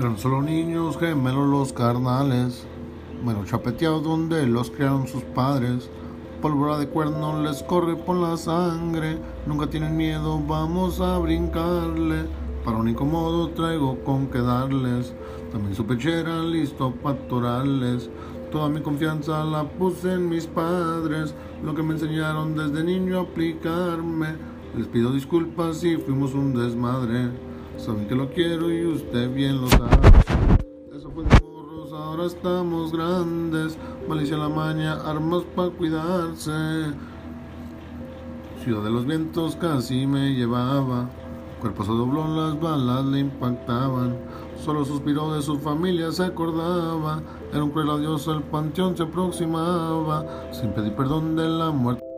Eran solo niños gemelos los carnales, bueno chapeteados donde los criaron sus padres. Pólvora de cuerno les corre por la sangre, nunca tienen miedo, vamos a brincarle. Para un incomodo traigo con que darles, también su pechera listo para. Toda mi confianza la puse en mis padres, lo que me enseñaron desde niño a aplicarme. Les pido disculpas si fuimos un desmadre. Saben que lo quiero y usted bien lo sabe. Eso fue de morros, ahora estamos grandes. Malicia la maña, armas para cuidarse. Ciudad de los vientos casi me llevaba. Cuerpo se dobló, las balas le impactaban. Solo suspiró de su familia, se acordaba. Era un cruel adiós, el panteón se aproximaba. Sin pedir perdón de la muerte.